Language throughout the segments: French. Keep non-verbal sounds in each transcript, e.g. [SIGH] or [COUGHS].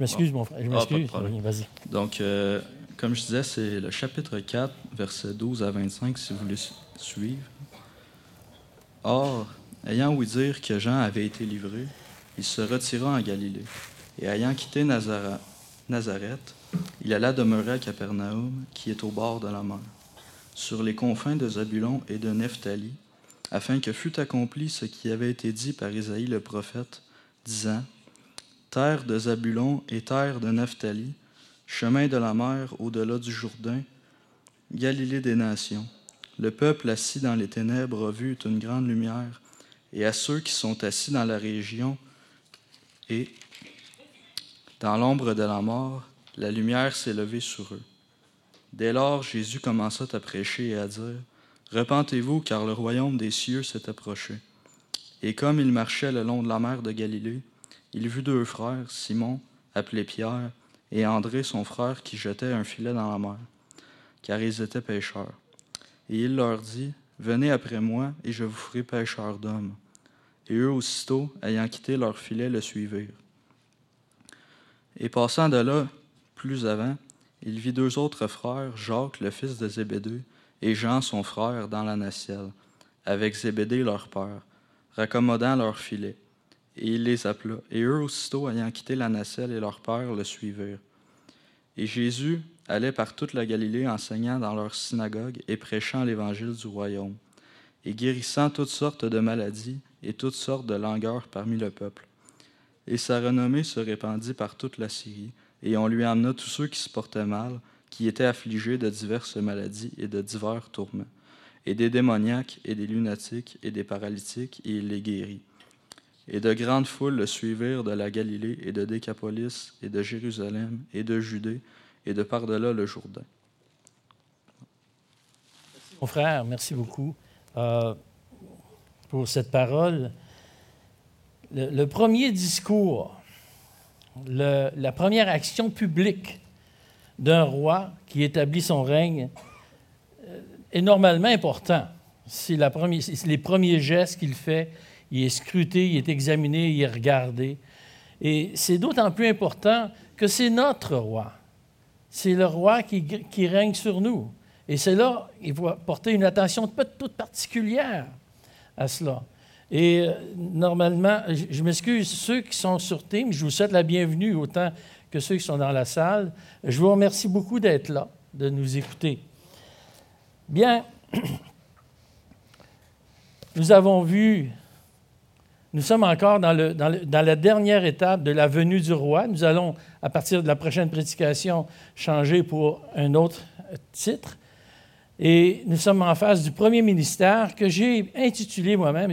Je m'excuse, mon frère. Je Ah, m'excuse. Oui, Vas-y. Donc, euh, comme je disais, c'est le chapitre 4, versets 12 à 25, si vous voulez su- suivre. Or, ayant ouï dire que Jean avait été livré, il se retira en Galilée. Et ayant quitté Nazara- Nazareth, il alla demeurer à Capernaum, qui est au bord de la mer, sur les confins de Zabulon et de Nephtali, afin que fût accompli ce qui avait été dit par Isaïe le prophète, disant Terre de Zabulon et terre de Nephtali, chemin de la mer au-delà du Jourdain, Galilée des nations. Le peuple assis dans les ténèbres a vu une grande lumière, et à ceux qui sont assis dans la région et dans l'ombre de la mort, la lumière s'est levée sur eux. Dès lors, Jésus commença à prêcher et à dire Repentez-vous, car le royaume des cieux s'est approché. Et comme il marchait le long de la mer de Galilée, il vit deux frères, Simon, appelé Pierre, et André, son frère, qui jetait un filet dans la mer, car ils étaient pêcheurs. Et il leur dit, Venez après moi, et je vous ferai pêcheurs d'hommes. Et eux aussitôt, ayant quitté leur filet, le suivirent. Et passant de là, plus avant, il vit deux autres frères, Jacques, le fils de Zébédée, et Jean, son frère, dans la nacelle, avec Zébédée, leur père, raccommodant leur filet. Et il les appela. Et eux aussitôt, ayant quitté la nacelle et leur père, le suivirent. Et Jésus allait par toute la Galilée enseignant dans leur synagogue et prêchant l'évangile du royaume, et guérissant toutes sortes de maladies et toutes sortes de langueurs parmi le peuple. Et sa renommée se répandit par toute la Syrie, et on lui amena tous ceux qui se portaient mal, qui étaient affligés de diverses maladies et de divers tourments, et des démoniaques et des lunatiques et des paralytiques, et il les guérit. Et de grandes foules le suivirent de la Galilée et de Décapolis et de Jérusalem et de Judée et de par-delà le Jourdain. Mon frère, merci beaucoup euh, pour cette parole. Le, premier discours, la première action publique d'un roi qui établit son règne euh, est normalement important. C'est les premiers gestes qu'il fait. Il est scruté, il est examiné, il est regardé. Et c'est d'autant plus important que c'est notre roi. C'est le roi qui, règne sur nous. Et c'est là, il faut porter une attention toute particulière à cela. Et euh, normalement, je, m'excuse, ceux qui sont sur Team, je vous souhaite la bienvenue autant que ceux qui sont dans la salle. Je vous remercie beaucoup d'être là, de nous écouter. Bien, [CLEARS THROAT] nous avons vu, nous sommes encore dans, la dernière étape de la venue du roi. Nous allons, à partir de la prochaine prédication, changer pour un autre titre. Et nous sommes en face du premier ministère que j'ai intitulé moi-même,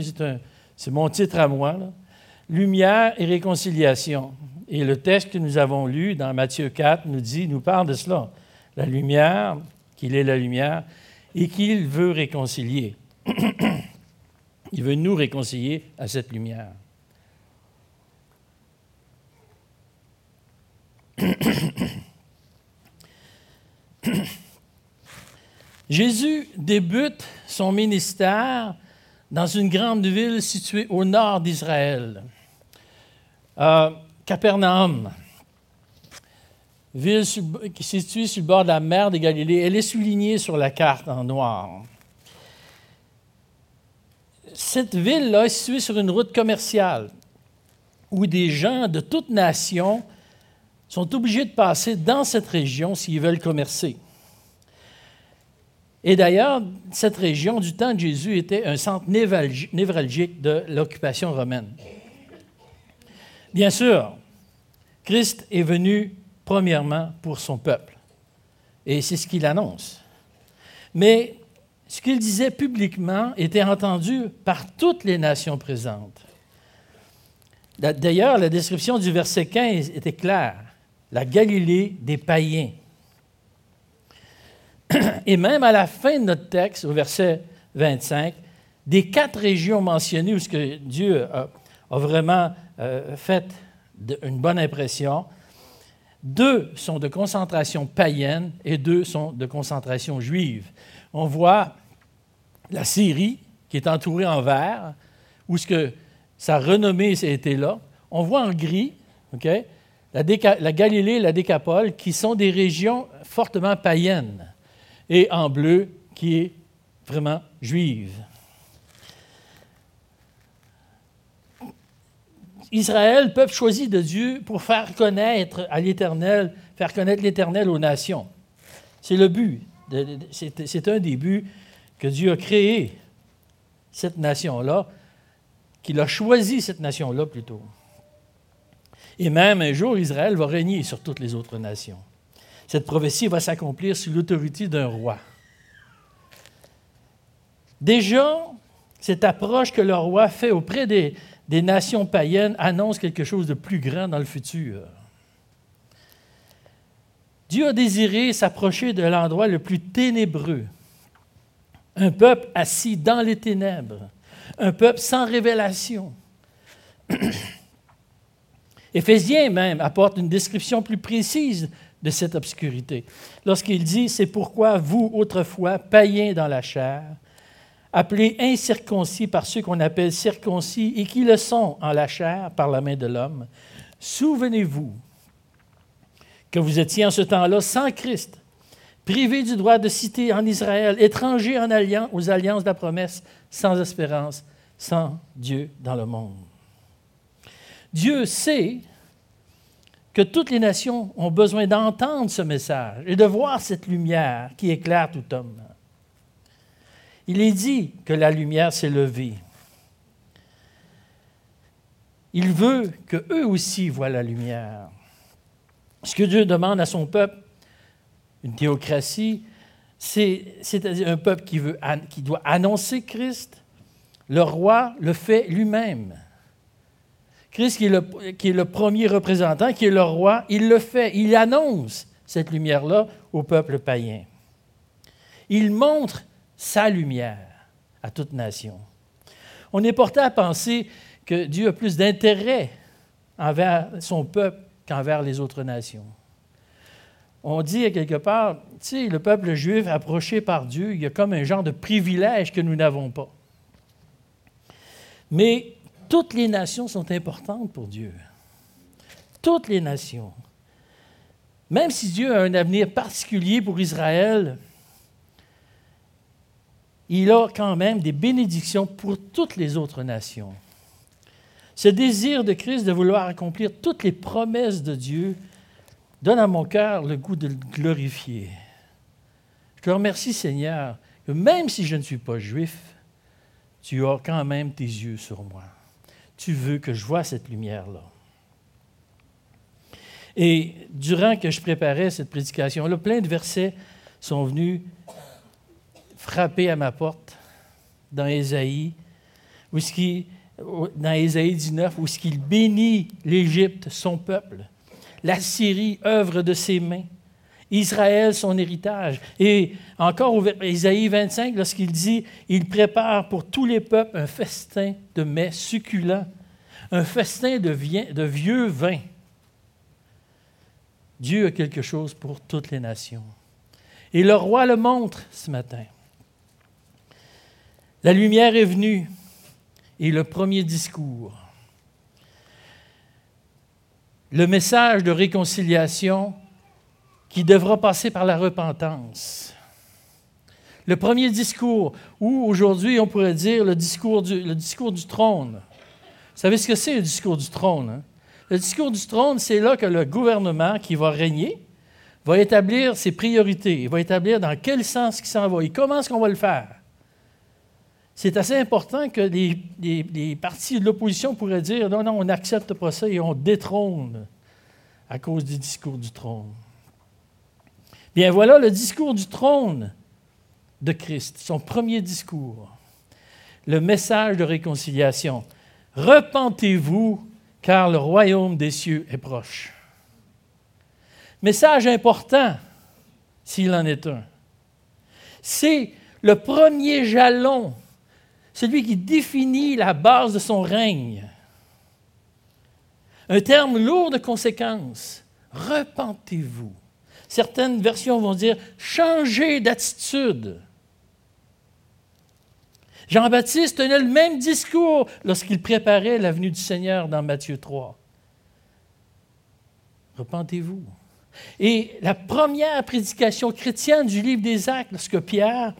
c'est, mon titre à moi, Lumière et réconciliation. Et le texte que nous avons lu dans Matthieu 4 nous dit, nous parle de cela. La lumière, qu'il est la lumière, et qu'il veut réconcilier. [CLEARS THROAT] Il veut nous réconcilier à cette lumière. [COUGHS] Jésus débute son ministère dans une grande ville située au nord d'Israël, Euh, Capernaum, ville située sur le bord de la mer de Galilée. Elle est soulignée sur la carte en noir. Cette ville-là est située sur une route commerciale où des gens de toutes nations sont obligés de passer dans cette région s'ils veulent commercer. Et d'ailleurs, cette région du temps de Jésus était un centre névralgi- névralgique de l'occupation romaine. Bien sûr, Christ est venu premièrement pour son peuple. Et c'est ce qu'il annonce. Mais ce qu'il disait publiquement était entendu par toutes les nations présentes. D'a- D'ailleurs, la description du verset 15 était claire. La Galilée des païens. [CLEARS THROAT] Et même à la fin de notre texte, au verset 25, des quatre régions mentionnées où Dieu a, vraiment euh, fait une bonne impression, deux sont de concentration païenne et deux sont de concentration juive. On voit la Syrie qui est entourée en vert, où ce que sa renommée a été là. On voit en gris ok, la, Galilée et la Décapole, qui sont des régions fortement païennes, et en bleu, qui est vraiment juive. Israël, peuple choisi de Dieu pour faire connaître à l'Éternel, faire connaître l'Éternel aux nations. C'est le but. C'est un des buts que Dieu a créé cette nation-là, qu'il a choisi cette nation-là plutôt. Et même un jour, Israël va régner sur toutes les autres nations. Cette prophétie va s'accomplir sous l'autorité d'un roi. Déjà, cette approche que le roi fait auprès des nations païennes annonce quelque chose de plus grand dans le futur. Dieu a désiré s'approcher de l'endroit le plus ténébreux, un peuple assis dans les ténèbres, un peuple sans révélation. [CLEARS THROAT] Éphésiens même apporte une description plus précise de cette obscurité. Lorsqu'il dit, c'est pourquoi vous, autrefois, païens dans la chair, appelés incirconcis par ceux qu'on appelle circoncis et qui le sont en la chair par la main de l'homme, souvenez-vous que vous étiez en ce temps-là sans Christ, privés du droit de citer en Israël, étrangers en alliance, aux alliances de la promesse, sans espérance, sans Dieu dans le monde. Dieu sait que toutes les nations ont besoin d'entendre ce message et de voir cette lumière qui éclaire tout homme. Il est dit que la lumière s'est levée. Il veut qu'eux aussi voient la lumière. Ce que Dieu demande à son peuple, une théocratie, c'est-à-dire un peuple qui, veut, doit annoncer Christ. Le roi le fait lui-même. Christ, qui est le premier représentant, qui est le roi, il le fait, il annonce cette lumière-là au peuple païen. Il montre sa lumière à toute nation. On est porté à penser que Dieu a plus d'intérêt envers son peuple qu'envers les autres nations. On dit quelque part, tu sais, le peuple juif approché par Dieu, il y a comme un genre de privilège que nous n'avons pas. Mais toutes les nations sont importantes pour Dieu. Toutes les nations. Même si Dieu a un avenir particulier pour Israël, il a quand même des bénédictions pour toutes les autres nations. Ce désir de Christ de vouloir accomplir toutes les promesses de Dieu donne à mon cœur le goût de le glorifier. Je te remercie, Seigneur, que même si je ne suis pas juif, tu as quand même tes yeux sur moi. Tu veux que je vois cette lumière-là. Et durant que je préparais cette prédication-là, plein de versets sont venus frappé à ma porte dans Ésaïe, où ce qui, dans Ésaïe 19, où ce bénit l'Égypte, son peuple, la Syrie, œuvre de ses mains, Israël, son héritage. Et encore Ésaïe 25, lorsqu'il dit, il prépare pour tous les peuples un festin de mets succulents, un festin de, de vieux vin. Dieu a quelque chose pour toutes les nations. Et le roi le montre ce matin. La lumière est venue et le premier discours. Le message de réconciliation qui devra passer par la repentance. Le premier discours, ou aujourd'hui on pourrait dire le discours du, trône. Vous savez ce que c'est le discours du trône? Hein? Le discours du trône, c'est là que le gouvernement qui va régner va établir ses priorités, il va établir dans quel sens il s'en va et comment est-ce qu'on va le faire c'est assez important que les, partis de l'opposition pourraient dire non, non, on n'accepte pas ça et on détrône à cause du discours du trône. Bien voilà le discours du trône de Christ, son premier discours, le message de réconciliation. Repentez-vous car le royaume des cieux est proche. Message important, s'il en est un. C'est le premier jalon celui qui définit la base de son règne. Un terme lourd de conséquences. Repentez-vous. Certaines versions vont dire changez d'attitude. Jean-Baptiste tenait le même discours lorsqu'il préparait la venue du Seigneur dans Matthieu 3. repentez-vous. Et la première prédication chrétienne du livre des Actes, lorsque Pierre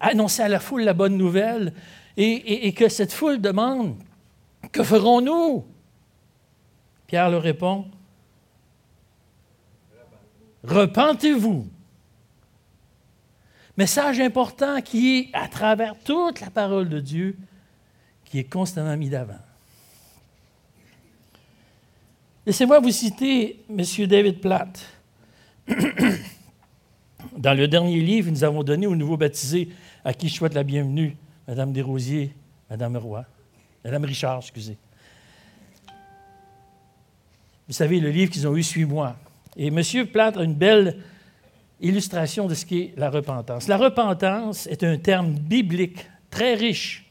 annonçait à la foule la bonne nouvelle, et, que cette foule demande, que ferons-nous? Pierre leur répond, repentez-vous. Message important qui est à travers toute la parole de Dieu, qui est constamment mis d'avant. Laissez-moi vous citer M. David Platt. [CLEARS THROAT] Dans le dernier livre, nous avons donné aux nouveaux baptisés, à qui je souhaite la bienvenue, Mme Desrosiers, Mme Roy, Mme Richard, excusez. Vous savez, le livre qu'ils ont eu, Suis-moi. Et M. Platt a une belle illustration de ce qu'est la repentance. La repentance est un terme biblique très riche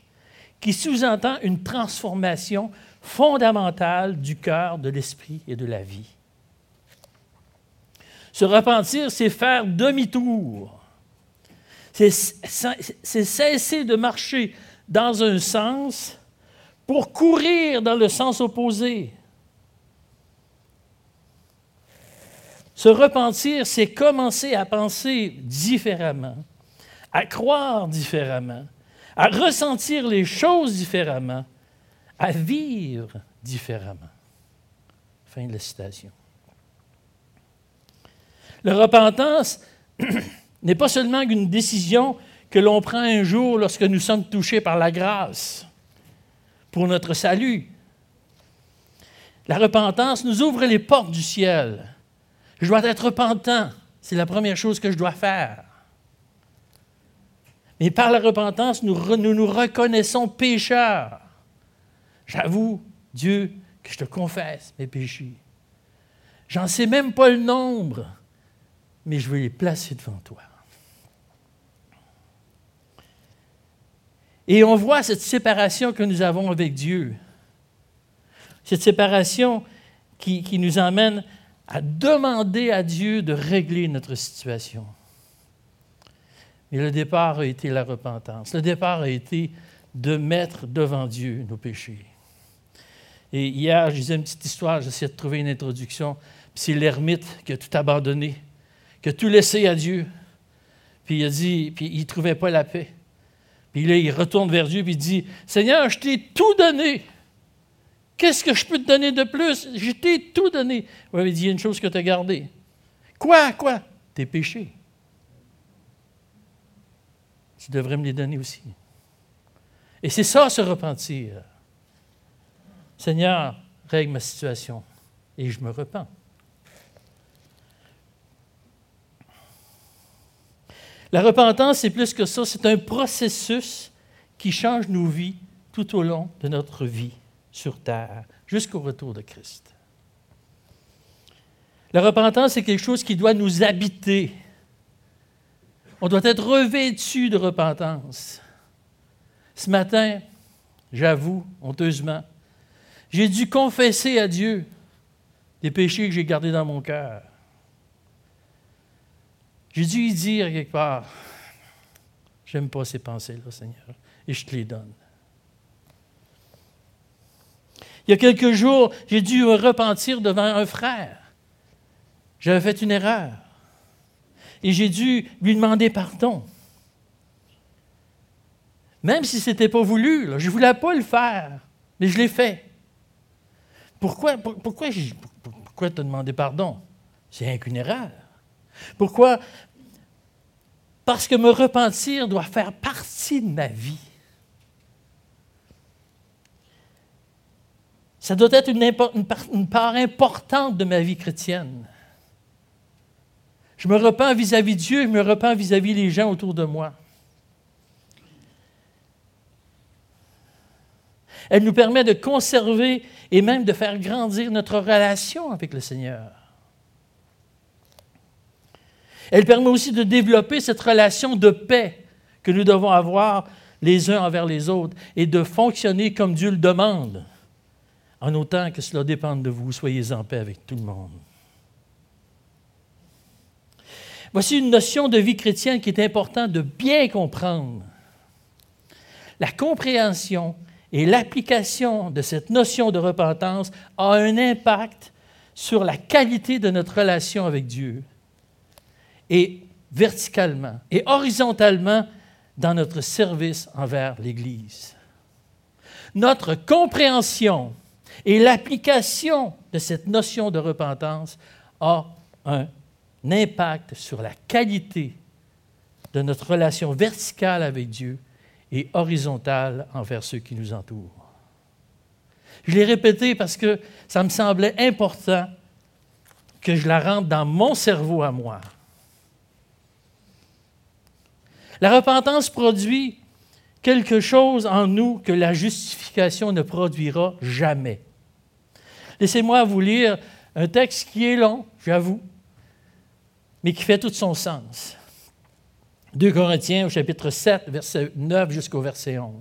qui sous-entend une transformation fondamentale du cœur, de l'esprit et de la vie. Se repentir, c'est faire demi-tour. C'est cesser de marcher dans un sens pour courir dans le sens opposé. Se repentir, c'est commencer à penser différemment, à croire différemment, à ressentir les choses différemment, à vivre différemment. Fin de la citation. La repentance [CLEARS THROAT] n'est pas seulement une décision que l'on prend un jour lorsque nous sommes touchés par la grâce pour notre salut. La repentance nous ouvre les portes du ciel. Je dois être repentant. C'est la première chose que je dois faire. Mais par la repentance, nous nous, reconnaissons pécheurs. J'avoue, Dieu, que je te confesse mes péchés. J'en sais même pas le nombre mais je veux les placer devant toi. Et on voit cette séparation que nous avons avec Dieu. Cette séparation qui, nous emmène à demander à Dieu de régler notre situation. Mais le départ a été la repentance. Le départ a été de mettre devant Dieu nos péchés. Et hier, je disais une petite histoire, j'essayais de trouver une introduction. C'est l'ermite qui a tout abandonné qui a tout laissé à Dieu. Puis il a dit, puis il ne trouvait pas la paix. Puis là, il retourne vers Dieu, puis il dit, Seigneur, je t'ai tout donné. Qu'est-ce que je peux te donner de plus? Je t'ai tout donné. Oui, il dit, il y a une chose que tu as gardée. Quoi, quoi? Tes péchés. Tu devrais me les donner aussi. Et c'est ça, se repentir. Seigneur, règle ma situation. Et je me repens. La repentance, c'est plus que ça, c'est un processus qui change nos vies tout au long de notre vie sur terre, jusqu'au retour de Christ. La repentance, c'est quelque chose qui doit nous habiter. On doit être revêtu de repentance. Ce matin, j'avoue honteusement, j'ai dû confesser à Dieu des péchés que j'ai gardés dans mon cœur. J'ai dû lui dire quelque part, j'aime pas ces pensées-là, Seigneur, et je te les donne. Il y a quelques jours, j'ai dû me repentir devant un frère. J'avais fait une erreur. Et j'ai dû lui demander pardon. Même si ce n'était pas voulu, je ne voulais pas le faire, mais je l'ai fait. Pourquoi, pourquoi, pourquoi te demander pardon? C'est rien qu'une erreur. Pourquoi? Parce que me repentir doit faire partie de ma vie. Ça doit être une, part importante de ma vie chrétienne. Je me repens vis-à-vis de Dieu, je me repens vis-à-vis des gens autour de moi. Elle nous permet de conserver et même de faire grandir notre relation avec le Seigneur. Elle permet aussi de développer cette relation de paix que nous devons avoir les uns envers les autres et de fonctionner comme Dieu le demande, en autant que cela dépende de vous. Soyez en paix avec tout le monde. Voici une notion de vie chrétienne qui est importante de bien comprendre. La compréhension et l'application de cette notion de repentance a un impact sur la qualité de notre relation avec Dieu, et verticalement et horizontalement dans notre service envers l'Église. Notre compréhension et l'application de cette notion de repentance a un impact sur la qualité de notre relation verticale avec Dieu et horizontale envers ceux qui nous entourent. Je l'ai répété parce que ça me semblait important que je la rentre dans mon cerveau à moi. La repentance produit quelque chose en nous que la justification ne produira jamais. Laissez-moi vous lire un texte qui est long, j'avoue, mais qui fait tout son sens. 2 Corinthiens au chapitre 7, verset 9 jusqu'au verset 11.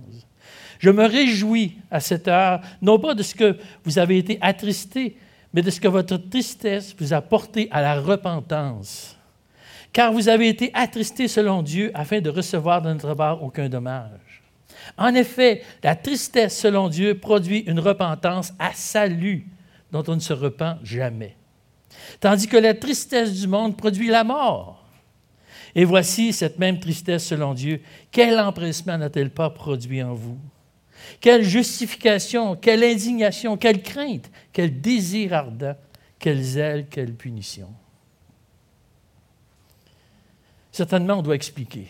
Je me réjouis à cette heure, non pas de ce que vous avez été attristés, mais de ce que votre tristesse vous a porté à la repentance. Car vous avez été attristés selon Dieu afin de recevoir de notre part aucun dommage. En effet, la tristesse selon Dieu produit une repentance à salut dont on ne se repent jamais. Tandis que la tristesse du monde produit la mort. Et voici cette même tristesse selon Dieu. Quel empressement n'a-t-elle pas produit en vous? Quelle justification, quelle indignation, quelle crainte, quel désir ardent, quel zèle, quelle punition. Certainement, on doit expliquer.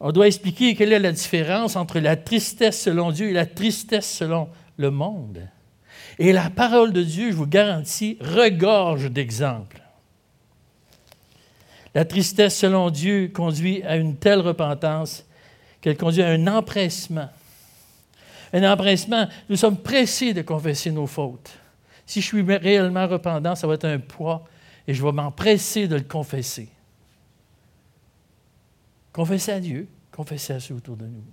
On doit expliquer quelle est la différence entre la tristesse selon Dieu et la tristesse selon le monde. Et la parole de Dieu, je vous garantis, regorge d'exemples. La tristesse selon Dieu conduit à une telle repentance qu'elle conduit à un empressement. Un empressement, nous sommes pressés de confesser nos fautes. Si je suis réellement repentant, ça va être un poids et je vais m'empresser de le confesser. Confesser à Dieu, confesser à ceux autour de nous.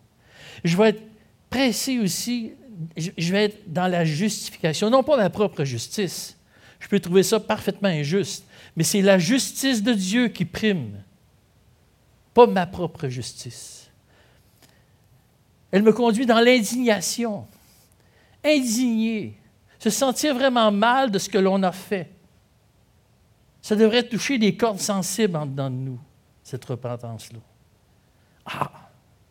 Je vais être pressé aussi, je vais être dans la justification, non pas ma propre justice. Je peux trouver ça parfaitement injuste mais c'est la justice de Dieu qui prime, pas ma propre justice. Elle me conduit dans l'indignation, indigné, se sentir vraiment mal de ce que l'on a fait. Ça devrait toucher des cordes sensibles en dedans de nous, cette repentance-là. Ah,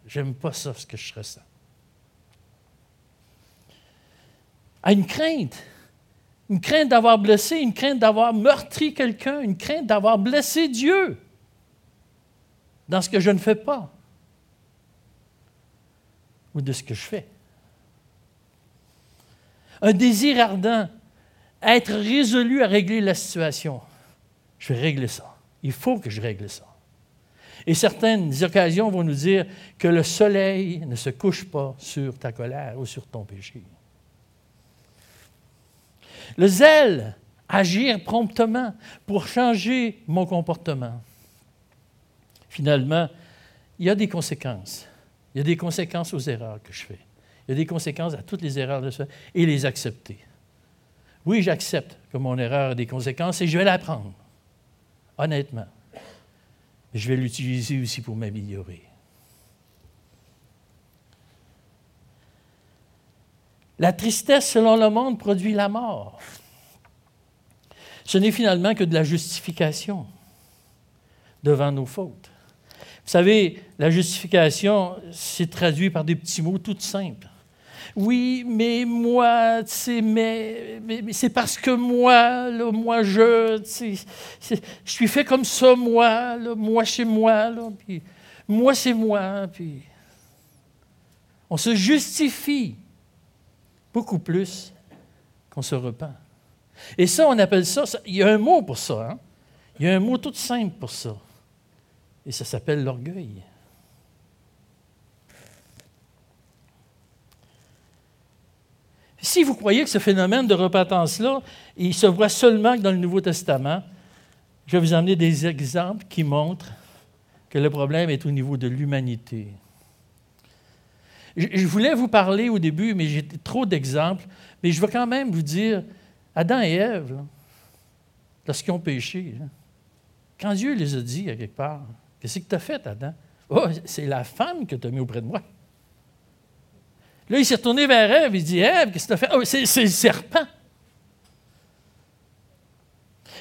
j'aime pas ça, ce que je ressens. À une crainte une crainte d'avoir blessé, une crainte d'avoir meurtri quelqu'un, une crainte d'avoir blessé Dieu dans ce que je ne fais pas ou de ce que je fais. Un désir ardent, être résolu à régler la situation. Je vais régler ça. Il faut que je règle ça. Et certaines occasions vont nous dire que le soleil ne se couche pas sur ta colère ou sur ton péché. Le zèle, agir promptement pour changer mon comportement. Finalement, il y a des conséquences. Il y a des conséquences aux erreurs que je fais. Il y a des conséquences à toutes les erreurs de ce et les accepter. Oui, j'accepte que mon erreur a des conséquences et je vais l'apprendre, honnêtement. Je vais l'utiliser aussi pour m'améliorer. La tristesse, selon le monde, produit la mort. Ce n'est finalement que de la justification devant nos fautes. Vous savez, la justification, c'est traduit par des petits mots tout simples. Oui, mais moi, mais, mais, c'est parce que moi, là, moi, je, je suis fait comme ça, moi, moi chez moi, là, puis moi c'est moi, puis on se justifie beaucoup plus qu'on se repent. Et ça, on appelle ça, il y a un mot pour ça, hein? il y a un mot tout simple pour ça. Et ça s'appelle l'orgueil. Si vous croyez que ce phénomène de repentance-là, il se voit seulement dans le Nouveau Testament, je vais vous emmener des exemples qui montrent que le problème est au niveau de l'humanité. Je, voulais vous parler au début, mais j'ai trop d'exemples. Mais je vais quand même vous dire, Adam et Ève, lorsqu'ils ont péché, quand Dieu les a dit quelque part, qu'est-ce que tu as fait, Adam? Oh, c'est la femme que tu as mis auprès de moi. Là, il s'est retourné vers Ève, il dit Ève, qu'est-ce que tu as fait? Oh, c'est le serpent.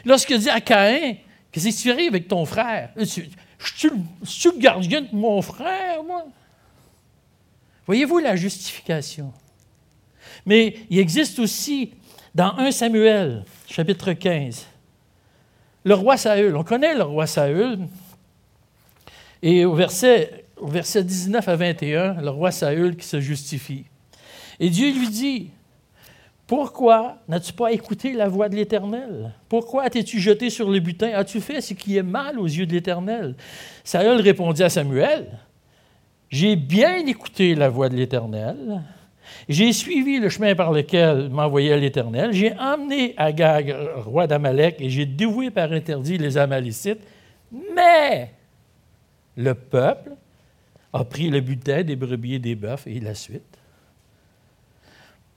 Lorsqu'il dit à Caïn, qu'est-ce que tu arrives avec ton frère? Je suis le gardien de mon frère, moi? Voyez-vous la justification? Mais il existe aussi dans 1 Samuel, chapitre 15, le roi Saül. On connaît le roi Saül. Et au verset, au verset 19 à 21, le roi Saül qui se justifie. Et Dieu lui dit, pourquoi n'as-tu pas écouté la voix de l'Éternel? Pourquoi t'es-tu jeté sur le butin? As-tu fait ce qui est mal aux yeux de l'Éternel? Saül répondit à Samuel, J'ai bien écouté la voix de l'Éternel. J'ai suivi le chemin par lequel m'envoyait l'Éternel. J'ai emmené Agag, roi d'Amalek, et j'ai dévoué par interdit les Amalécites. Mais le peuple a pris le butin des brebis et des bœufs, et la suite.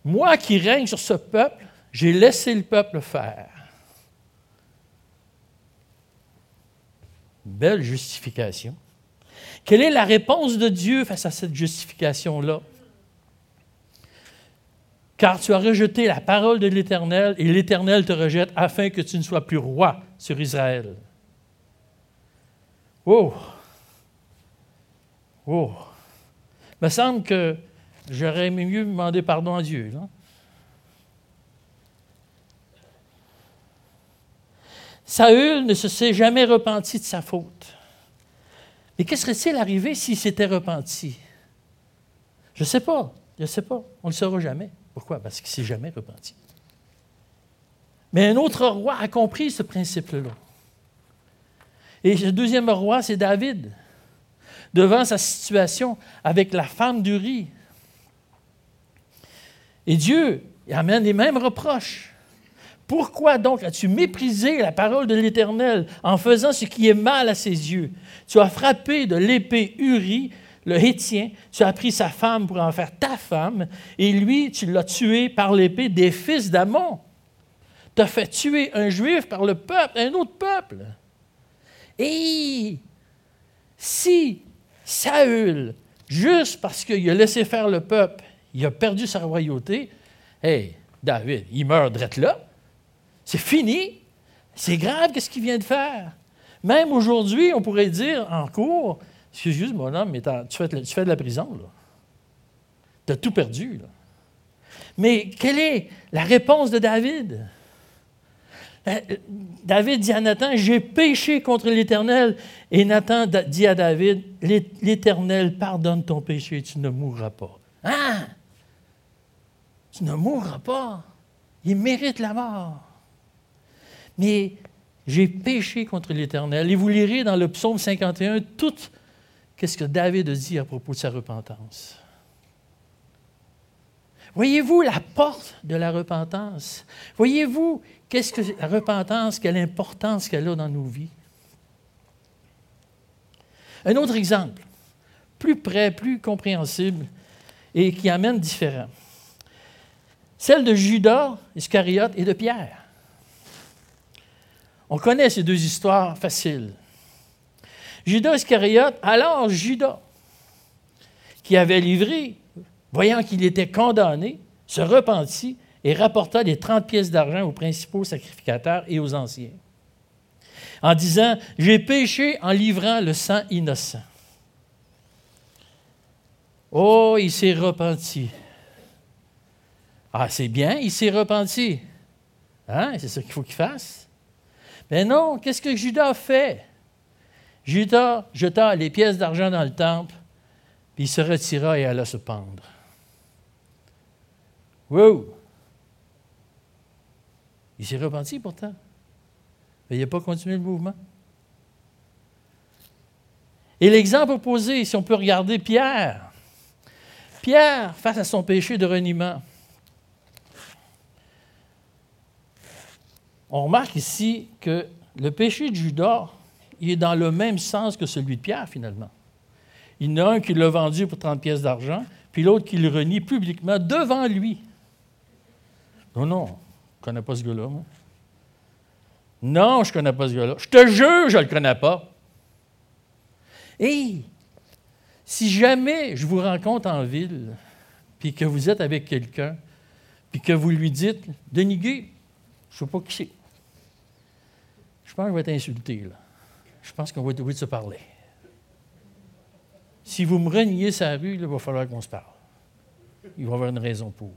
Moi qui règne sur ce peuple, j'ai laissé le peuple faire. Belle justification. Quelle est la réponse de Dieu face à cette justification-là? Car tu as rejeté la parole de l'Éternel et l'Éternel te rejette afin que tu ne sois plus roi sur Israël. Oh! Oh! Il me semble que j'aurais mieux demandé pardon à Dieu. Saül ne se s'est jamais repenti de sa faute. Mais qu'est-ce serait-il arrivé s'il s'était repenti? Je ne sais pas. Je ne sais pas. On ne le saura jamais. Pourquoi? Parce qu'il ne s'est jamais repenti. Mais un autre roi a compris ce principe-là. Et le deuxième roi, c'est David. Devant sa situation avec la femme d'Uri. Et Dieu amène les mêmes reproches. Pourquoi donc as-tu méprisé la parole de l'Éternel en faisant ce qui est mal à ses yeux? Tu as frappé de l'épée Uri, le Hétien, tu as pris sa femme pour en faire ta femme, et lui, tu l'as tué par l'épée des fils d'Amon. Tu as fait tuer un juif par le peuple, un autre peuple. Et si Saül, juste parce qu'il a laissé faire le peuple, il a perdu sa royauté, hé, David, il meurt drette là. C'est fini. C'est grave, qu'est-ce qu'il vient de faire? Même aujourd'hui, on pourrait dire en cours, Excuse, mon homme, mais tu fais, de la prison, là. Tu as tout perdu, là. Mais quelle est la réponse de David? Euh, David dit à Nathan, j'ai péché contre l'Éternel. Et Nathan dit à David, l'Éternel pardonne ton péché, tu ne mourras pas. Hein? Tu ne mourras pas. Il mérite la mort. Mais j'ai péché contre l'Éternel. Et vous lirez dans le psaume 51 toute Qu'est-ce que David dit à propos de sa repentance? Voyez-vous la porte de la repentance? Voyez-vous la repentance, quelle importance qu'elle a dans nos vies? Un autre exemple, plus près, plus compréhensible et qui amène différent. Celle de Judas Iscariote et de Pierre. On connaît ces deux histoires faciles. Judas Iscariote, alors Judas, qui avait livré, voyant qu'il était condamné, se repentit et rapporta les 30 pièces d'argent aux principaux sacrificateurs et aux anciens, en disant, J'ai péché en livrant le sang innocent. Oh, il s'est repenti. Ah, c'est bien, il s'est repenti. Hein? C'est ça qu'il faut qu'il fasse. Mais non, qu'est-ce que Judas fait? Judas jeta les pièces d'argent dans le temple, puis il se retira et alla se pendre. Wow! Il s'est repenti pourtant. Mais il n'a pas continué le mouvement. Et l'exemple opposé, si on peut regarder Pierre. Pierre, face à son péché de reniement, on remarque ici que le péché de Judas est dans le même sens que celui de Pierre, finalement. Il y en a un qui l'a vendu pour 30 pièces d'argent, puis l'autre qui le renie publiquement devant lui. Non, non, je ne connais pas ce gars-là, moi. Non, je ne connais pas ce gars-là. Je te jure, je ne le connais pas. Et si jamais je vous rencontre en ville, puis que vous êtes avec quelqu'un, puis que vous lui dites, Denis je ne sais pas qui c'est. je pense qu'on va être insulté. Là. Je pense qu'on va être obligé de se parler. Si vous me reniez sa rue, il va falloir qu'on se parle. Il va y avoir une raison pour.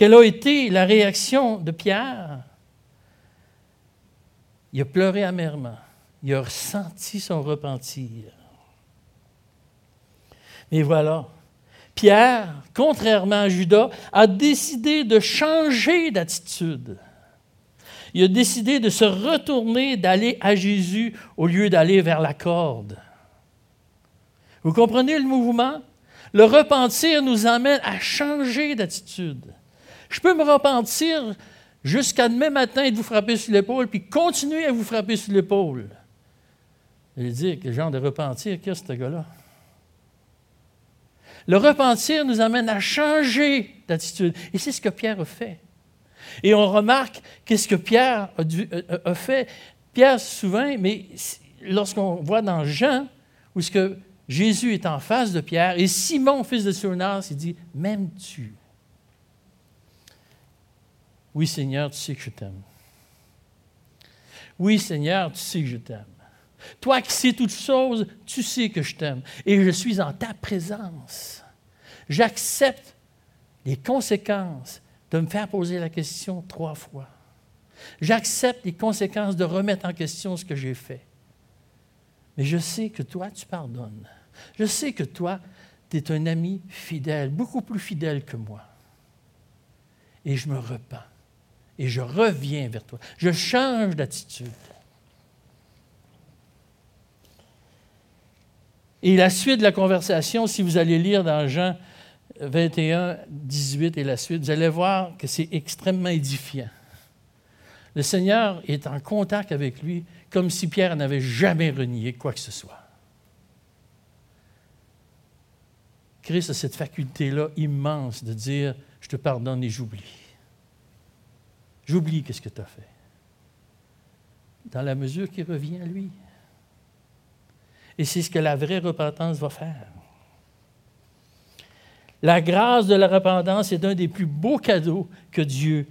Quelle a été la réaction de Pierre? Il a pleuré amèrement. Il a ressenti son repentir. Mais voilà, Pierre, contrairement à Judas, a décidé de changer d'attitude. Il a décidé de se retourner, d'aller à Jésus au lieu d'aller vers la corde. Vous comprenez le mouvement? Le repentir nous amène à changer d'attitude. Je peux me repentir jusqu'à demain matin et de vous frapper sur l'épaule, puis continuer à vous frapper sur l'épaule. Vais dire, quel genre de repentir quest ce gars-là? Le repentir nous amène à changer d'attitude. Et c'est ce que Pierre a fait. Et on remarque qu'est-ce que Pierre a, fait. Pierre, souvent, mais lorsqu'on voit dans Jean, où ce que Jésus est en face de Pierre, et Simon, fils de Surnas, il dit M'aimes-tu? Oui, Seigneur, tu sais que je t'aime. Oui, Seigneur, tu sais que je t'aime. Toi qui sais toutes choses, tu sais que je t'aime. Et je suis en ta présence. J'accepte les conséquences de me faire poser la question trois fois. J'accepte les conséquences de remettre en question ce que j'ai fait. Mais je sais que toi, tu pardonnes. Je sais que toi, tu es un ami fidèle, beaucoup plus fidèle que moi. Et je me repens. Et je reviens vers toi. Je change d'attitude. Et la suite de la conversation, si vous allez lire dans Jean 21, 18 et la suite, vous allez voir que c'est extrêmement édifiant. Le Seigneur est en contact avec lui comme si Pierre n'avait jamais renié quoi que ce soit. Christ a cette faculté-là immense de dire, je te pardonne et j'oublie. J'oublie qu'est-ce que tu as fait. Dans la mesure qu'il revient à lui. Et c'est ce que la vraie repentance va faire. La grâce de la repentance est un des plus beaux cadeaux que Dieu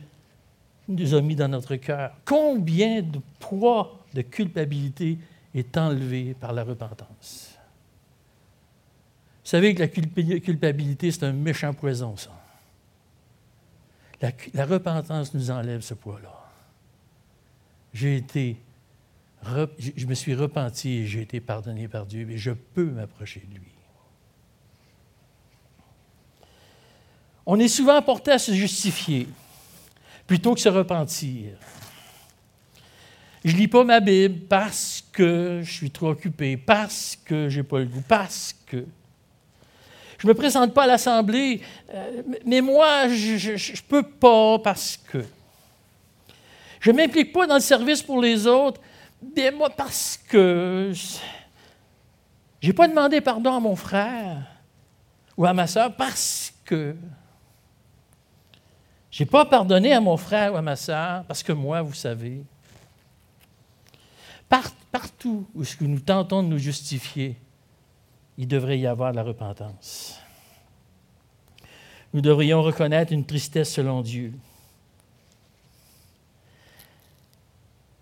nous a mis dans notre cœur. Combien de poids de culpabilité est enlevé par la repentance? Vous savez que la culpabilité, c'est un méchant poison, ça. La, repentance nous enlève ce poids-là. J'ai été, je me suis repenti et j'ai été pardonné par Dieu, et je peux m'approcher de lui. On est souvent porté à se justifier plutôt que se repentir. Je lis pas ma Bible parce que je suis trop occupé, parce que je n'ai pas le goût, parce que. Je ne me présente pas à l'Assemblée, euh, mais moi, je ne peux pas parce que. Je ne m'implique pas dans le service pour les autres, mais moi, parce que. Je n'ai pas demandé pardon à mon frère ou à ma soeur parce que. Je n'ai pas pardonné à mon frère ou à ma soeur parce que moi, vous savez, partout où nous tentons de nous justifier, il devrait y avoir la repentance. Nous devrions reconnaître une tristesse selon Dieu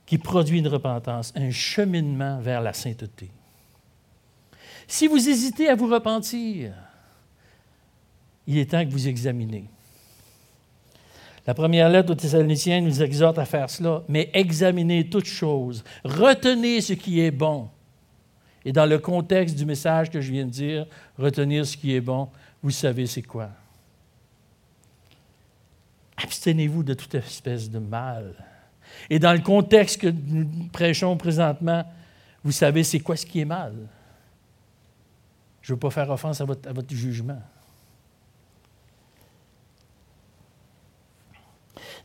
qui produit une repentance, un cheminement vers la sainteté. Si vous hésitez à vous repentir, il est temps que vous examinez. La première lettre aux Thessaloniciens nous exhorte à faire cela, mais examinez toutes choses, retenez ce qui est bon. Et dans le contexte du message que je viens de dire, retenir ce qui est bon, vous savez c'est quoi? Abstenez-vous de toute espèce de mal. Et dans le contexte que nous prêchons présentement, vous savez c'est quoi ce qui est mal? Je ne veux pas faire offense à votre, à votre jugement.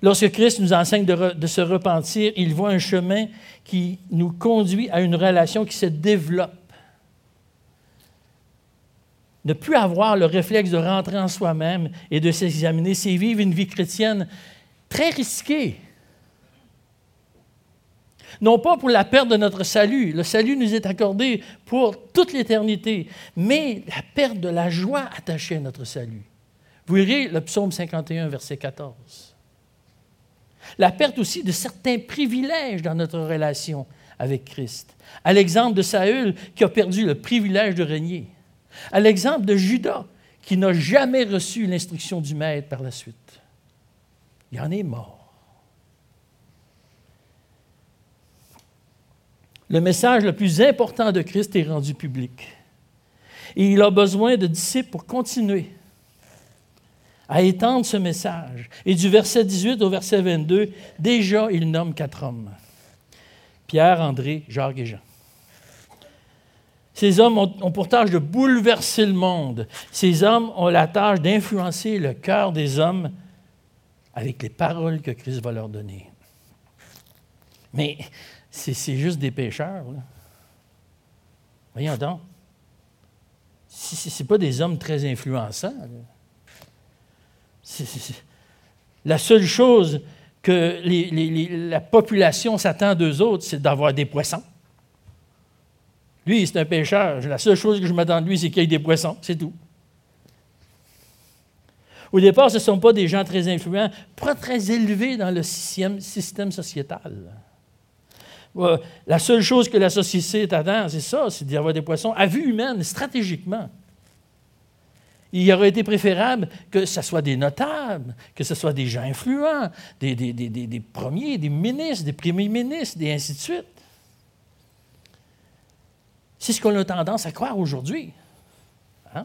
Lorsque Christ nous enseigne de, se repentir, il voit un chemin qui nous conduit à une relation qui se développe. Ne plus avoir le réflexe de rentrer en soi-même et de s'examiner, c'est vivre une vie chrétienne très risquée. Non pas pour la perte de notre salut, le salut nous est accordé pour toute l'éternité, mais la perte de la joie attachée à notre salut. Vous lirez le psaume 51, verset 14. La perte aussi de certains privilèges dans notre relation avec Christ. À l'exemple de Saül qui a perdu le privilège de régner. À l'exemple de Judas qui n'a jamais reçu l'instruction du Maître par la suite. Il en est mort. Le message le plus important de Christ est rendu public. Et il a besoin de disciples pour continuer à étendre ce message. Et du verset 18 au verset 22, déjà, il nomme quatre hommes. Pierre, André, Jacques et Jean. Ces hommes ont, pour tâche de bouleverser le monde. Ces hommes ont la tâche d'influencer le cœur des hommes avec les paroles que Christ va leur donner. Mais c'est juste des pécheurs. Là. Voyons donc. Ce pas des hommes très influençants. La seule chose que la population s'attend d'eux autres, c'est d'avoir des poissons. Lui, c'est un pêcheur. La seule chose que je m'attends de lui, c'est qu'il y ait des poissons. C'est tout. Au départ, ce ne sont pas des gens très influents, pas très élevés dans le système, système sociétal. La seule chose que la société attend, c'est ça, c'est d'y avoir des poissons à vue humaine, stratégiquement. Il aurait été préférable que ce soit des notables, que ce soit des gens influents, des, premiers, des ministres, des premiers ministres, et ainsi de suite. C'est ce qu'on a tendance à croire aujourd'hui. Hein?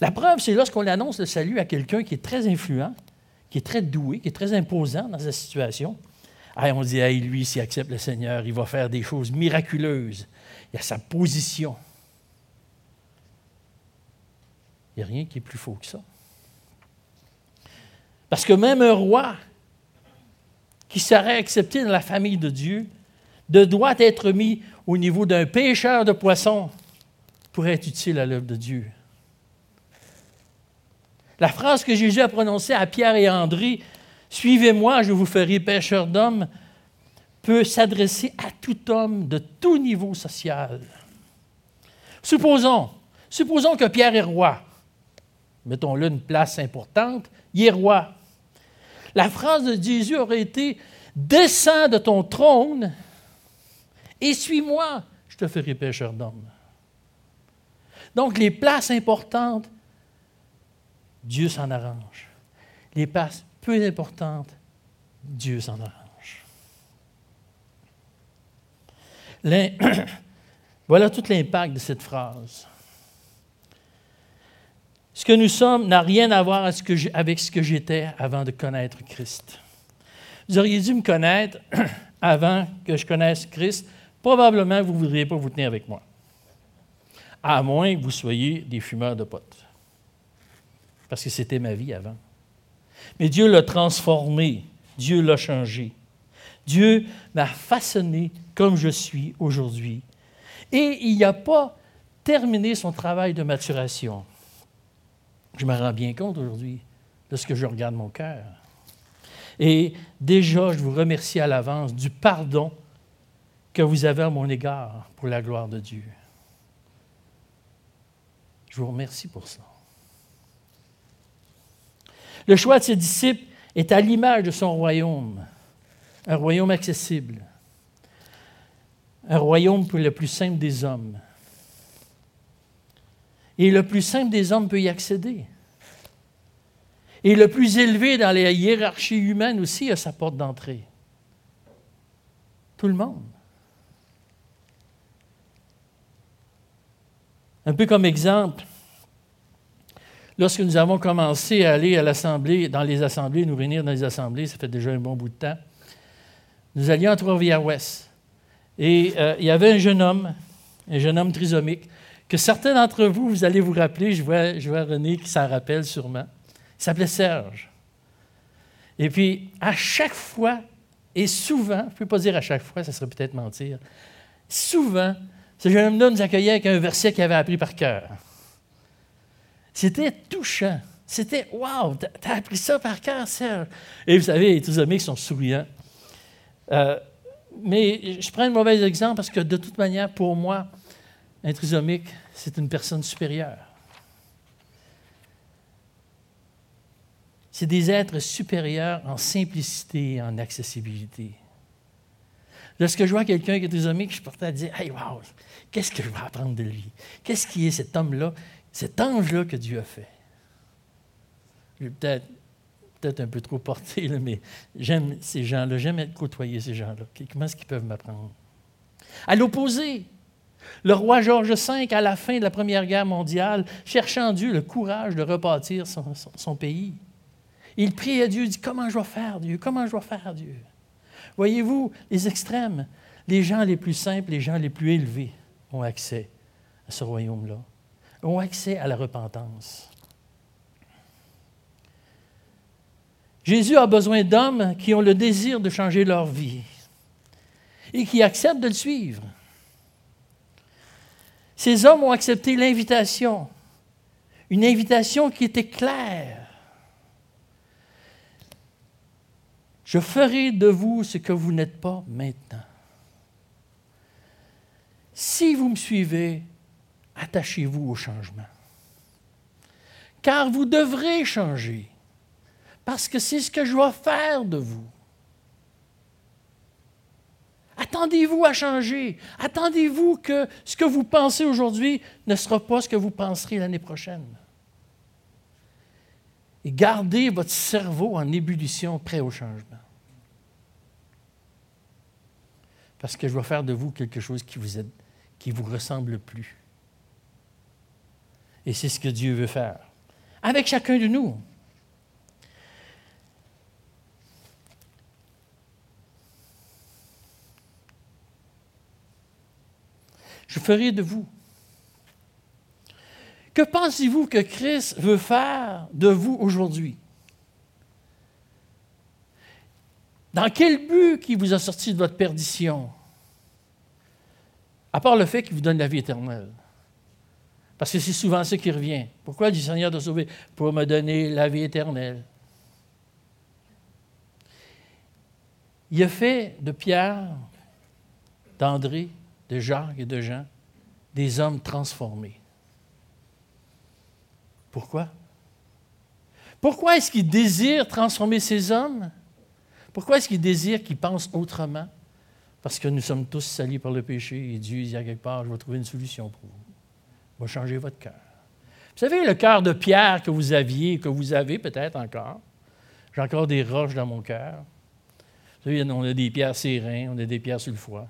La preuve, c'est lorsqu'on annonce le salut à quelqu'un qui est très influent, qui est très doué, qui est très imposant dans sa situation. On dit, hey, lui, s'il accepte le Seigneur, il va faire des choses miraculeuses. Il a sa position. Il n'y a rien qui est plus faux que ça. Parce que même un roi qui serait accepté dans la famille de Dieu de doit être mis au niveau d'un pêcheur de poissons pour être utile à l'œuvre de Dieu. La phrase que Jésus a prononcée à Pierre et André, Suivez-moi, je vous ferai pêcheur d'hommes, peut s'adresser à tout homme de tout niveau social. Supposons, supposons que Pierre est roi mettons-le une place importante, il roi. La phrase de Jésus aurait été Descends de ton trône et suis-moi, je te ferai pêcheur d'hommes. Donc, les places importantes, Dieu s'en arrange. Les places peu importantes, Dieu s'en arrange. [CLEARS THROAT] voilà tout l'impact de cette phrase. Ce que nous sommes n'a rien à voir avec ce que j'étais avant de connaître Christ. Vous auriez dû me connaître [CLEARS THROAT] avant que je connaisse Christ. Probablement, vous ne voudriez pas vous tenir avec moi. À moins que vous soyez des fumeurs de potes. Parce que c'était ma vie avant. Mais Dieu l'a transformé. Dieu l'a changé. Dieu m'a façonné comme je suis aujourd'hui. Et il n'a pas terminé son travail de maturation. Je me rends bien compte aujourd'hui de ce que je regarde mon cœur. Et déjà, je vous remercie à l'avance du pardon que vous avez à mon égard pour la gloire de Dieu. Je vous remercie pour ça. Le choix de ses disciples est à l'image de son royaume, un royaume accessible, un royaume pour le plus simple des hommes, et le plus simple des hommes peut y accéder. Et le plus élevé dans les hiérarchies humaines aussi a sa porte d'entrée. Tout le monde. Un peu comme exemple, lorsque nous avons commencé à aller à l'Assemblée, dans les assemblées, nous venir dans les assemblées, ça fait déjà un bon bout de temps, nous allions à Trois-Rivières-Ouest. Et euh, il y avait un jeune homme, un jeune homme trisomique, que certains d'entre vous, vous allez vous rappeler, je vois, René qui s'en rappelle sûrement. Il s'appelait Serge. Et puis, à chaque fois, et souvent, je ne peux pas dire à chaque fois, ça serait peut-être mentir, souvent, ce jeune homme nous accueillait avec un verset qu'il avait appris par cœur. C'était touchant. C'était Waouh, t'as appris ça par cœur, Serge. Et vous savez, les trisomiques sont souriants. Euh, mais je prends un mauvais exemple parce que de toute manière, pour moi, un trisomique, c'est une personne supérieure. c'est des êtres supérieurs en simplicité et en accessibilité. Lorsque je vois quelqu'un qui est trisomique, je suis porté à dire Hey, wow, qu'est-ce que je vais apprendre de lui? Qu'est-ce qui est cet homme-là, cet ange-là que Dieu a fait? Je peut-être peut-être un peu trop porté, mais j'aime ces gens-là, j'aime être côtoyer ces gens-là. Comment est-ce qu'ils peuvent m'apprendre? À l'opposé, le roi George V, à la fin de la Première Guerre mondiale, cherchant Dieu le courage de rebâtir son, pays, il prie à Dieu, dit Comment je vais faire, Dieu Comment je vais faire, Dieu? Voyez-vous, les extrêmes, les gens les plus simples, les gens les plus élevés ont accès à ce royaume-là, ont accès à la repentance. Jésus a besoin d'hommes qui ont le désir de changer leur vie et qui acceptent de le suivre. Ces hommes ont accepté l'invitation, une invitation qui était claire. Je ferai de vous ce que vous n'êtes pas maintenant. Si vous me suivez, attachez-vous au changement. Car vous devrez changer, parce que c'est ce que je vais faire de vous. Attendez-vous à changer. Attendez-vous que ce que vous pensez aujourd'hui ne sera pas ce que vous penserez l'année prochaine. Et gardez votre cerveau en ébullition, prêt au changement. Parce que je vais faire de vous quelque chose qui vous, qui vous ressemble plus. Et c'est ce que Dieu veut faire. Avec chacun de nous. Je ferai de vous. Que pensez-vous que Christ veut faire de vous aujourd'hui? Dans quel but qui vous a sorti de votre perdition? À part le fait qu'il vous donne la vie éternelle. Parce que c'est souvent ça qui revient. Pourquoi dit Seigneur de sauver? Pour me donner la vie éternelle. Il a fait de Pierre, d'André, de Jacques et de Jean, des hommes transformés. Pourquoi? Pourquoi est-ce qu'il désire transformer ces hommes? Pourquoi est-ce qu'il désire qu'ils pensent autrement? Parce que nous sommes tous salis par le péché et Dieu dit à quelque part, je vais trouver une solution pour vous. Je vais changer votre cœur. Vous savez, le cœur de pierre que vous aviez, que vous avez peut-être encore, j'ai encore des roches dans mon cœur. Vous savez, on a des pierres séreines, on a des pierres sur le foie.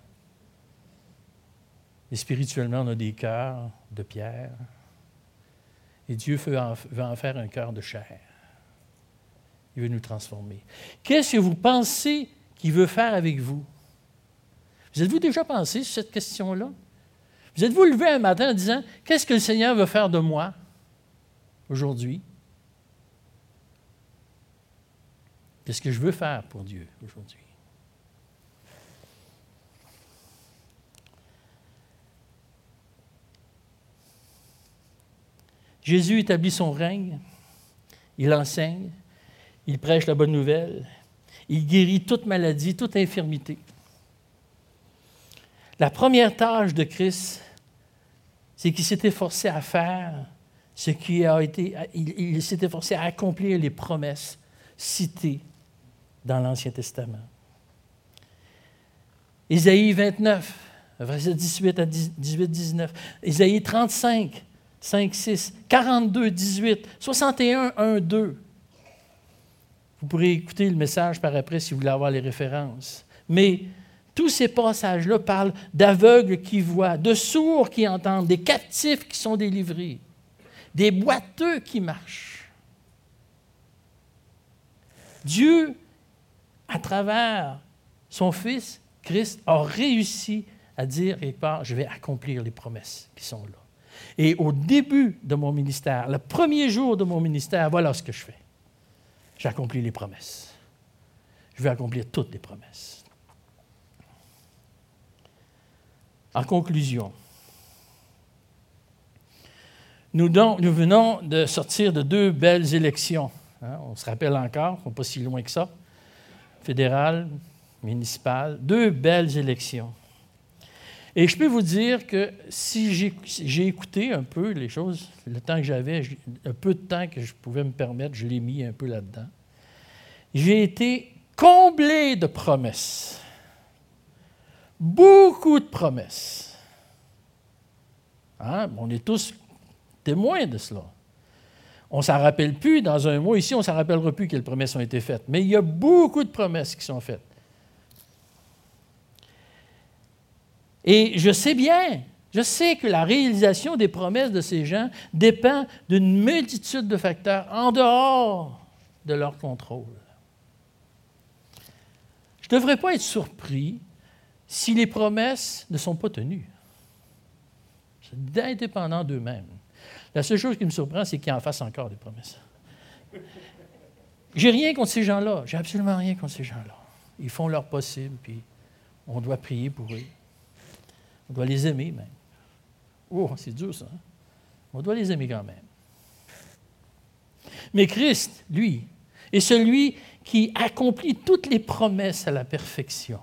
Et spirituellement, on a des cœurs de pierre. Et Dieu veut en, faire un cœur de chair. Il veut nous transformer. Qu'est-ce que vous pensez qu'il veut faire avec vous? Vous êtes-vous déjà pensé sur cette question-là? Vous êtes-vous levé un matin en disant, qu'est-ce que le Seigneur veut faire de moi aujourd'hui? Qu'est-ce que je veux faire pour Dieu aujourd'hui? Jésus établit son règne, il enseigne, il prêche la bonne nouvelle, il guérit toute maladie, toute infirmité. La première tâche de Christ, c'est qu'il s'était forcé à faire ce qui a été. Il, s'était forcé à accomplir les promesses citées dans l'Ancien Testament. Isaïe 29, verset 18 à 18-19. Isaïe 35, 5, 6, 42, 18, 61, 1, 2. Vous pourrez écouter le message par après si vous voulez avoir les références. Mais tous ces passages-là parlent d'aveugles qui voient, de sourds qui entendent, des captifs qui sont délivrés, des boiteux qui marchent. Dieu, à travers son Fils, Christ, a réussi à dire, quelque part, je vais accomplir les promesses qui sont là. Et au début de mon ministère, le premier jour de mon ministère, voilà ce que je fais. J'accomplis les promesses. Je vais accomplir toutes les promesses. En conclusion, nous, venons de sortir de deux belles élections. Hein. on se rappelle encore, pas si loin que ça, fédérale, municipale, deux belles élections. Et je peux vous dire que si j'ai écouté un peu les choses, le temps que j'avais, un peu de temps que je pouvais me permettre, je l'ai mis un peu là-dedans. j'ai été comblé de promesses. Beaucoup de promesses. Hein? On est tous témoins de cela. On ne s'en rappelle plus. Dans un mois ici, on ne s'en rappellera plus quelles promesses ont été faites. Mais il y a beaucoup de promesses qui sont faites. Et je sais bien, je sais que la réalisation des promesses de ces gens dépend d'une multitude de facteurs en dehors de leur contrôle. Je ne devrais pas être surpris si les promesses ne sont pas tenues. C'est indépendant d'eux-mêmes. La seule chose qui me surprend, c'est qu'ils en fassent encore des promesses. J'ai rien contre ces gens-là. J'ai absolument rien contre ces gens-là. Ils font leur possible, puis on doit prier pour eux. On doit les aimer même. Oh, c'est dur ça. Hein? On doit les aimer quand même. Mais Christ, lui, est celui qui accomplit toutes les promesses à la perfection.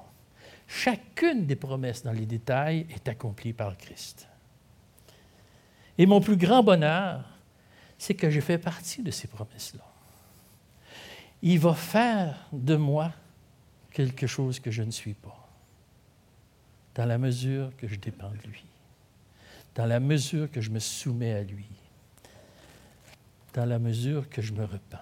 Chacune des promesses dans les détails est accomplie par Christ. Et mon plus grand bonheur, c'est que je fais partie de ces promesses-là. Il va faire de moi quelque chose que je ne suis pas, dans la mesure que je dépends de lui, dans la mesure que je me soumets à lui, dans la mesure que je me repens.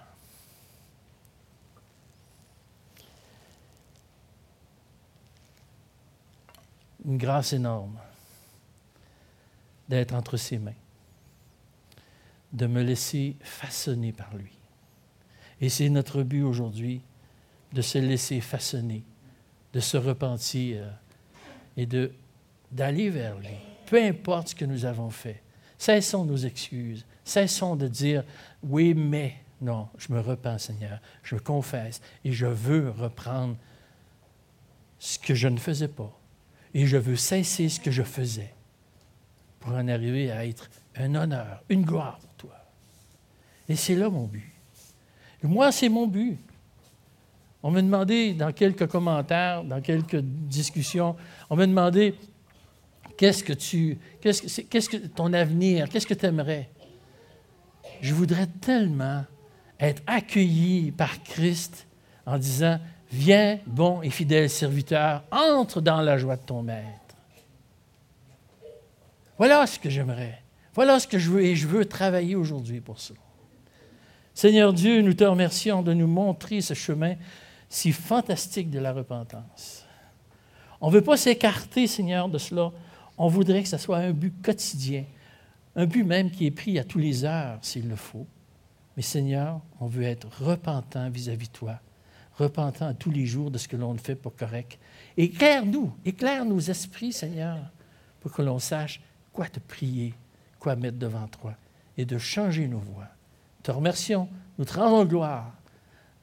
Une grâce énorme d'être entre ses mains de me laisser façonner par lui. Et c'est notre but aujourd'hui, de se laisser façonner, de se repentir et d'aller vers lui, peu importe ce que nous avons fait. Cessons nos excuses, cessons de dire oui, mais non, je me repens, Seigneur, je me confesse et je veux reprendre ce que je ne faisais pas. Et je veux cesser ce que je faisais pour en arriver à être un honneur, une gloire et c'est là mon but. moi, c'est mon but. On m'a demandé dans quelques commentaires, dans quelques discussions, on m'a demandé qu'est-ce que tu, qu'est-ce que, qu'est-ce que ton avenir, qu'est-ce que tu aimerais? Je voudrais tellement être accueilli par Christ en disant Viens, bon et fidèle serviteur, entre dans la joie de ton maître. Voilà ce que j'aimerais. Voilà ce que je veux et je veux travailler aujourd'hui pour ça. Seigneur Dieu, nous te remercions de nous montrer ce chemin si fantastique de la repentance. On ne veut pas s'écarter, Seigneur, de cela. On voudrait que ce soit un but quotidien, un but même qui est pris à tous les heures s'il le faut. Mais Seigneur, on veut être repentant vis-à-vis de toi, repentant à tous les jours de ce que l'on fait pour correct. Éclaire-nous, éclaire nos esprits, Seigneur, pour que l'on sache quoi te prier, quoi mettre devant toi et de changer nos voies te remercions, nous te rendons gloire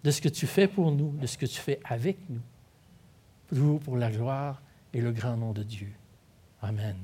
de ce que tu fais pour nous, de ce que tu fais avec nous, pour la gloire et le grand nom de Dieu. Amen.